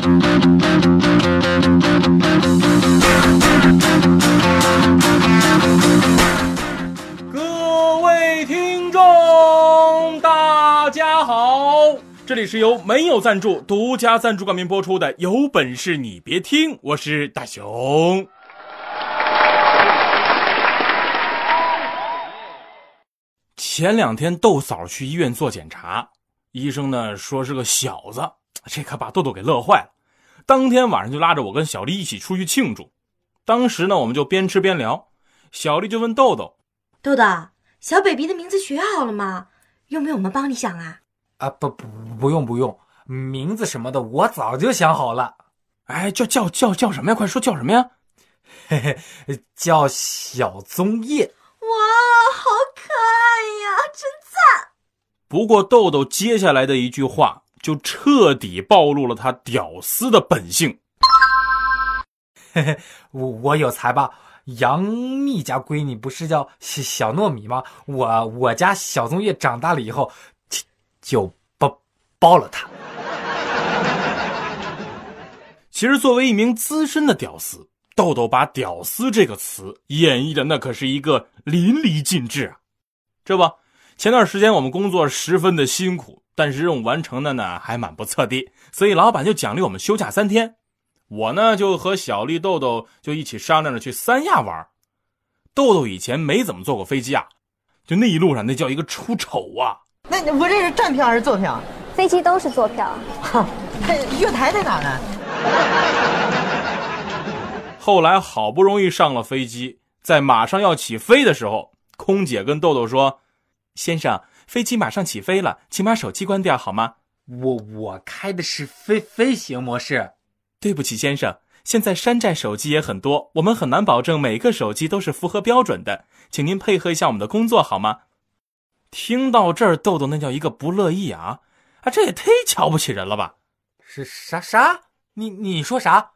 各位听众，大家好，这里是由没有赞助、独家赞助冠名播出的《有本事你别听》，我是大熊。前两天豆嫂去医院做检查，医生呢说是个小子，这可把豆豆给乐坏了。当天晚上就拉着我跟小丽一起出去庆祝。当时呢，我们就边吃边聊，小丽就问豆豆：“豆豆，小 baby 的名字学好了吗？用不用我们帮你想啊？”“啊，不不不用不用，名字什么的我早就想好了。”“哎，叫叫叫叫什么呀？快说叫什么呀？”“嘿嘿，叫小棕叶。”“哇，好可爱呀，真赞！”不过豆豆接下来的一句话。就彻底暴露了他屌丝的本性。嘿嘿，我我有才吧？杨幂家闺女不是叫小小糯米吗？我我家小棕叶长大了以后，就就包包了他。其实，作为一名资深的屌丝，豆豆把“屌丝”这个词演绎的那可是一个淋漓尽致啊！这不，前段时间我们工作十分的辛苦。但是任务完成的呢还蛮不错的，所以老板就奖励我们休假三天。我呢就和小丽、豆豆就一起商量着去三亚玩。豆豆以前没怎么坐过飞机啊，就那一路上那叫一个出丑啊！那我这是站票还是坐票？飞机都是坐票。哈，月台在哪呢？后来好不容易上了飞机，在马上要起飞的时候，空姐跟豆豆说：“先生。”飞机马上起飞了，请把手机关掉好吗？我我开的是飞飞行模式。对不起，先生，现在山寨手机也很多，我们很难保证每个手机都是符合标准的，请您配合一下我们的工作好吗？听到这儿，豆豆那叫一个不乐意啊！啊，这也忒瞧不起人了吧？是啥啥？你你说啥？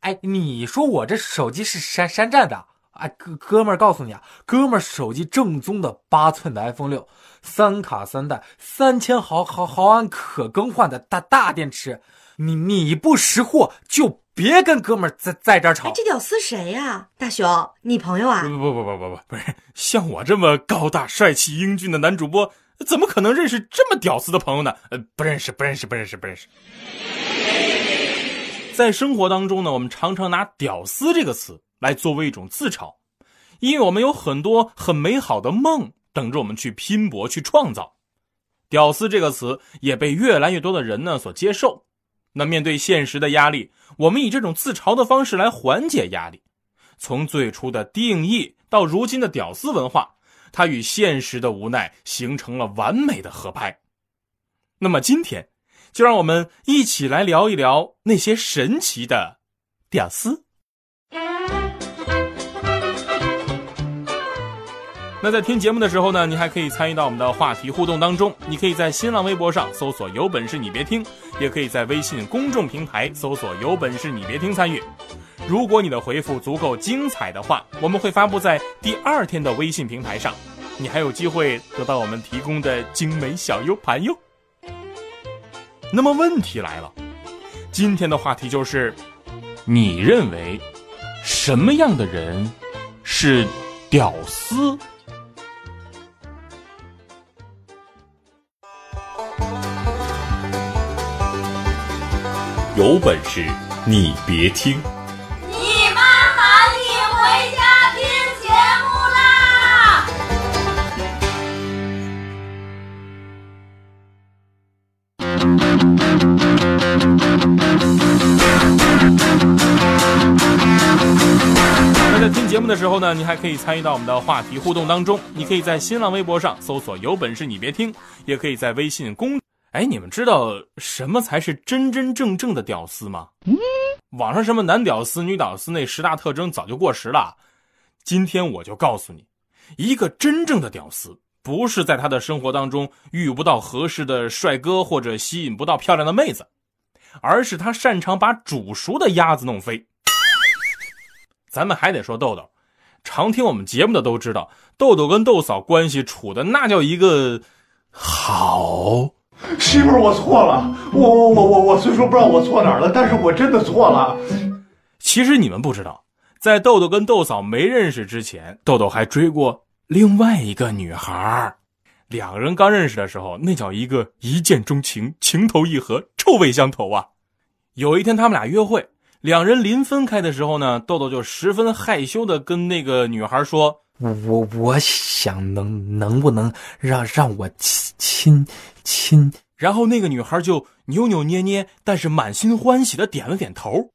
哎，你说我这手机是山山寨的？哎，哥哥们儿，告诉你啊，哥们儿手机正宗的八寸的 iPhone 六，三卡三待，三千毫毫毫安可更换的大大电池。你你不识货就别跟哥们儿在在这儿吵。这屌丝谁呀？大雄，你朋友啊？不不不不不不不是，像我这么高大帅气英俊的男主播，怎么可能认识这么屌丝的朋友呢？呃，不认识，不认识，不认识，不认识。在生活当中呢，我们常常拿“屌丝”这个词。来作为一种自嘲，因为我们有很多很美好的梦等着我们去拼搏去创造。屌丝这个词也被越来越多的人呢所接受。那面对现实的压力，我们以这种自嘲的方式来缓解压力。从最初的定义到如今的屌丝文化，它与现实的无奈形成了完美的合拍。那么今天，就让我们一起来聊一聊那些神奇的屌丝。那在听节目的时候呢，你还可以参与到我们的话题互动当中。你可以在新浪微博上搜索“有本事你别听”，也可以在微信公众平台搜索“有本事你别听”参与。如果你的回复足够精彩的话，我们会发布在第二天的微信平台上，你还有机会得到我们提供的精美小 U 盘哟。那么问题来了，今天的话题就是，你认为什么样的人是屌丝？有本事你别听！你妈喊你回家听节目啦！那在听节目的时候呢，你还可以参与到我们的话题互动当中。你可以在新浪微博上搜索“有本事你别听”，也可以在微信公。哎，你们知道什么才是真真正正的屌丝吗？嗯，网上什么男屌丝、女屌丝那十大特征早就过时了。今天我就告诉你，一个真正的屌丝，不是在他的生活当中遇不到合适的帅哥或者吸引不到漂亮的妹子，而是他擅长把煮熟的鸭子弄飞。咱们还得说豆豆，常听我们节目的都知道，豆豆跟豆嫂关系处的那叫一个好。媳妇儿，我错了，我我我我我虽说不知道我错哪儿了，但是我真的错了。其实你们不知道，在豆豆跟豆嫂没认识之前，豆豆还追过另外一个女孩两个人刚认识的时候，那叫一个一见钟情、情投意合、臭味相投啊！有一天他们俩约会，两人临分开的时候呢，豆豆就十分害羞的跟那个女孩说：“我我我想能能不能让让我亲亲。”亲，然后那个女孩就扭扭捏捏，但是满心欢喜的点了点头。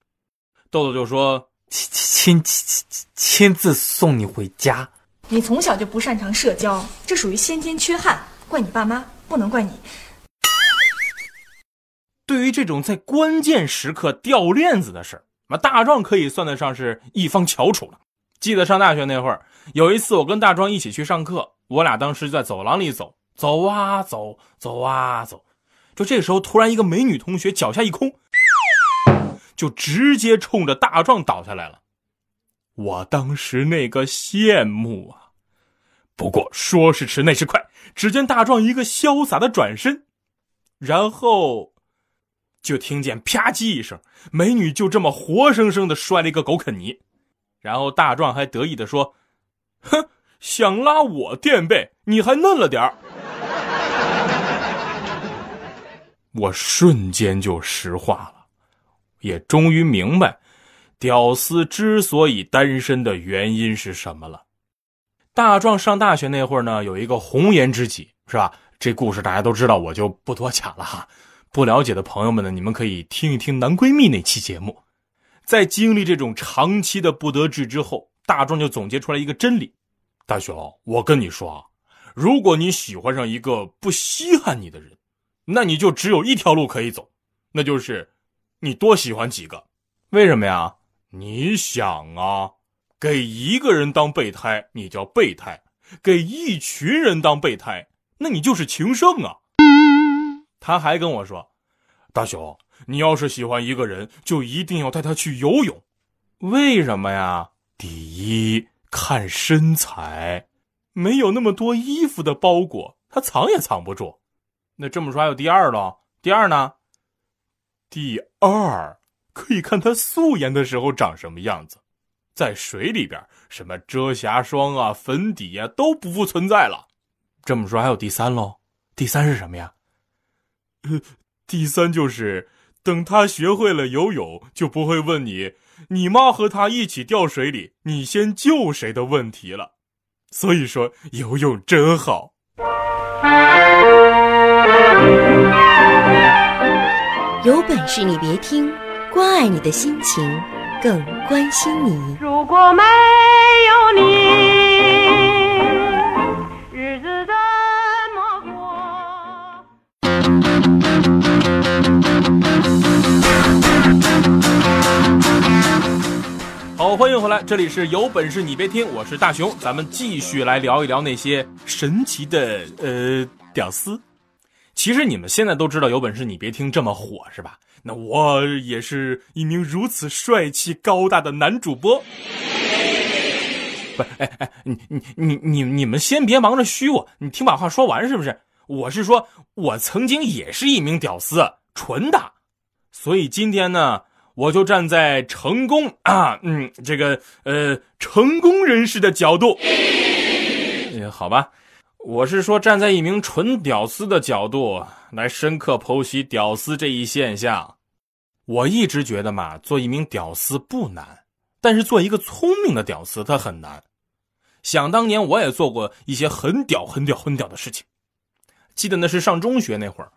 豆豆就说：“亲亲亲亲自送你回家。你从小就不擅长社交，这属于先天缺憾，怪你爸妈，不能怪你。”对于这种在关键时刻掉链子的事那大壮可以算得上是一方翘楚了。记得上大学那会儿，有一次我跟大壮一起去上课，我俩当时在走廊里走。走啊走，走啊走，就这时候，突然一个美女同学脚下一空，就直接冲着大壮倒下来了。我当时那个羡慕啊！不过说时迟，那时快，只见大壮一个潇洒的转身，然后就听见啪叽一声，美女就这么活生生的摔了一个狗啃泥，然后大壮还得意的说：“哼，想拉我垫背，你还嫩了点儿。”我瞬间就石化了，也终于明白，屌丝之所以单身的原因是什么了。大壮上大学那会儿呢，有一个红颜知己，是吧？这故事大家都知道，我就不多讲了哈。不了解的朋友们呢，你们可以听一听男闺蜜那期节目。在经历这种长期的不得志之后，大壮就总结出来一个真理：大雄，我跟你说啊，如果你喜欢上一个不稀罕你的人。那你就只有一条路可以走，那就是，你多喜欢几个，为什么呀？你想啊，给一个人当备胎，你叫备胎；给一群人当备胎，那你就是情圣啊。他还跟我说，大雄，你要是喜欢一个人，就一定要带他去游泳，为什么呀？第一，看身材，没有那么多衣服的包裹，他藏也藏不住。那这么说还有第二喽？第二呢？第二可以看他素颜的时候长什么样子，在水里边，什么遮瑕霜啊、粉底呀都不复存在了。这么说还有第三喽？第三是什么呀？呃，第三就是等他学会了游泳，就不会问你你妈和他一起掉水里，你先救谁的问题了。所以说游泳真好。有本事你别听，关爱你的心情，更关心你。如果没有你，好，欢迎回来，这里是有本事你别听，我是大熊，咱们继续来聊一聊那些神奇的呃屌丝。其实你们现在都知道，有本事你别听这么火是吧？那我也是一名如此帅气高大的男主播。不，哎哎，你你你你你们先别忙着虚我，你听把话说完是不是？我是说，我曾经也是一名屌丝，纯的。所以今天呢，我就站在成功 啊，嗯，这个呃成功人士的角度，也好吧。我是说，站在一名纯屌丝的角度来深刻剖析屌丝这一现象。我一直觉得嘛，做一名屌丝不难，但是做一个聪明的屌丝他很难。想当年，我也做过一些很屌、很屌、很屌的事情。记得那是上中学那会儿，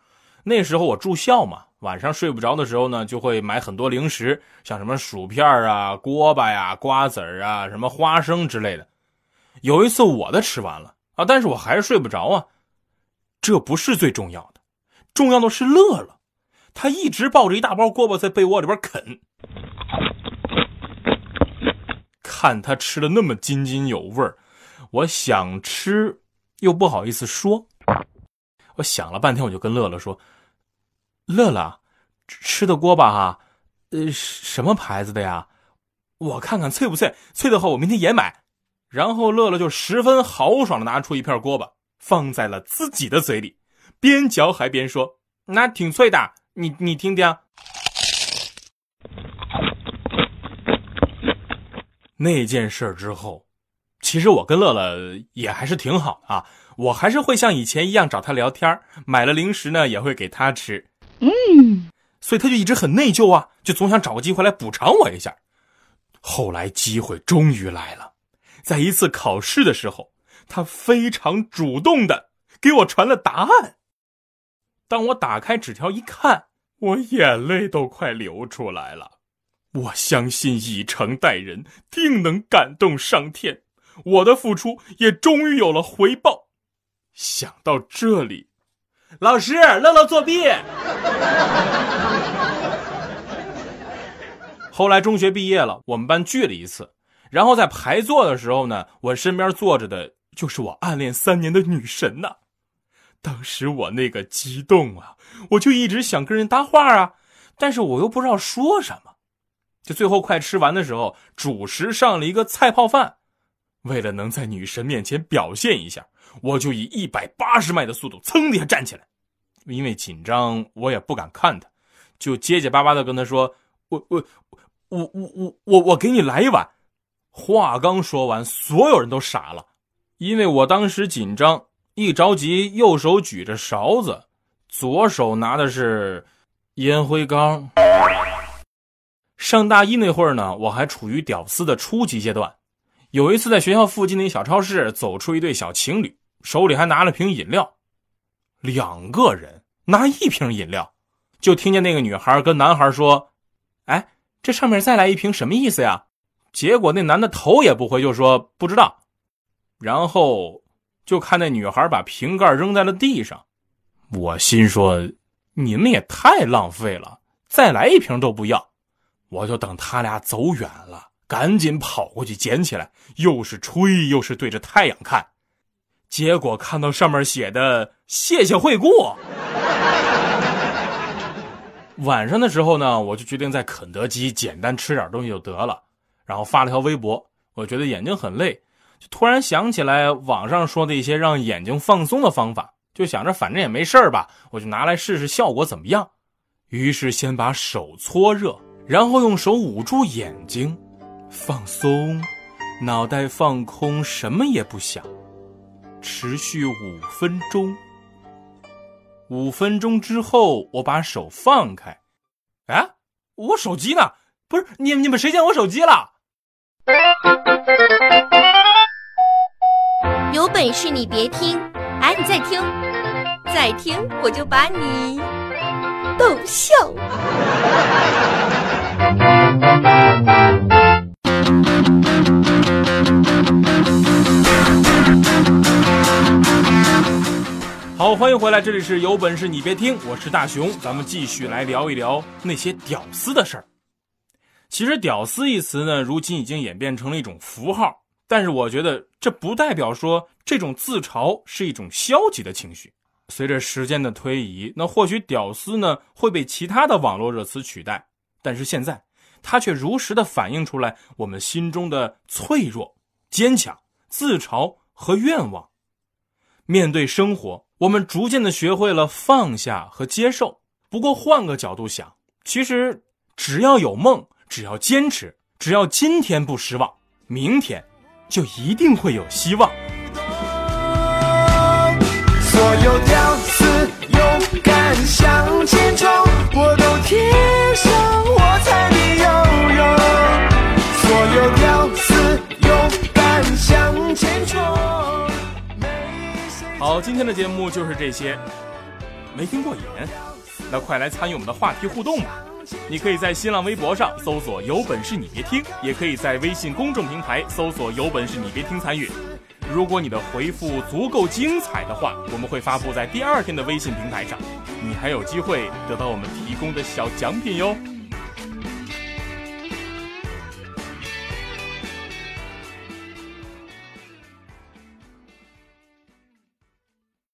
那时候我住校嘛，晚上睡不着的时候呢，就会买很多零食，像什么薯片啊、锅巴呀、瓜子啊、什么花生之类的。有一次我的吃完了。啊！但是我还是睡不着啊，这不是最重要的，重要的是乐乐，他一直抱着一大包锅巴在被窝里边啃。看他吃的那么津津有味儿，我想吃又不好意思说。我想了半天，我就跟乐乐说：“乐乐，吃的锅巴哈，呃，什么牌子的呀？我看看脆不脆，脆的话我明天也买。”然后乐乐就十分豪爽的拿出一片锅巴，放在了自己的嘴里，边嚼还边说：“那挺脆的，你你听听。”那件事之后，其实我跟乐乐也还是挺好的啊。我还是会像以前一样找他聊天，买了零食呢也会给他吃。嗯，所以他就一直很内疚啊，就总想找个机会来补偿我一下。后来机会终于来了，在一次考试的时候，他非常主动的给我传了答案。当我打开纸条一看，我眼泪都快流出来了。我相信以诚待人，定能感动上天。我的付出也终于有了回报。想到这里，老师，乐乐作弊。后来中学毕业了，我们班聚了一次，然后在排座的时候呢，我身边坐着的就是我暗恋三年的女神呐。当时我那个激动啊，我就一直想跟人搭话啊，但是我又不知道说什么。就最后快吃完的时候，主食上了一个菜泡饭，为了能在女神面前表现一下。我就以一百八十迈的速度噌的一下站起来，因为紧张，我也不敢看他，就结结巴巴的跟他说：“我我我我我我我给你来一碗。”话刚说完，所有人都傻了，因为我当时紧张，一着急，右手举着勺子，左手拿的是烟灰缸。上大一那会儿呢，我还处于屌丝的初级阶段。有一次在学校附近的一小超市，走出一对小情侣。手里还拿了瓶饮料，两个人拿一瓶饮料，就听见那个女孩跟男孩说：“哎，这上面再来一瓶什么意思呀？”结果那男的头也不回就说不知道，然后就看那女孩把瓶盖扔在了地上。我心说：“你们也太浪费了，再来一瓶都不要。”我就等他俩走远了，赶紧跑过去捡起来，又是吹又是对着太阳看。结果看到上面写的“谢谢惠顾”。晚上的时候呢，我就决定在肯德基简单吃点东西就得了，然后发了条微博。我觉得眼睛很累，就突然想起来网上说的一些让眼睛放松的方法，就想着反正也没事吧，我就拿来试试效果怎么样。于是先把手搓热，然后用手捂住眼睛，放松，脑袋放空，什么也不想。持续五分钟。五分钟之后，我把手放开。哎，我手机呢？不是你你们谁捡我手机了？有本事你别听！哎，你再听，再听我就把你逗笑。好，欢迎回来，这里是有本事你别听，我是大熊，咱们继续来聊一聊那些屌丝的事儿。其实“屌丝”一词呢，如今已经演变成了一种符号，但是我觉得这不代表说这种自嘲是一种消极的情绪。随着时间的推移，那或许“屌丝”呢会被其他的网络热词取代，但是现在它却如实的反映出来我们心中的脆弱、坚强、自嘲和愿望。面对生活。我们逐渐的学会了放下和接受。不过换个角度想，其实只要有梦，只要坚持，只要今天不失望，明天就一定会有希望。所有屌丝勇敢向前冲，我都贴上好，今天的节目就是这些。没听过瘾？那快来参与我们的话题互动吧！你可以在新浪微博上搜索“有本事你别听”，也可以在微信公众平台搜索“有本事你别听”参与。如果你的回复足够精彩的话，我们会发布在第二天的微信平台上，你还有机会得到我们提供的小奖品哟。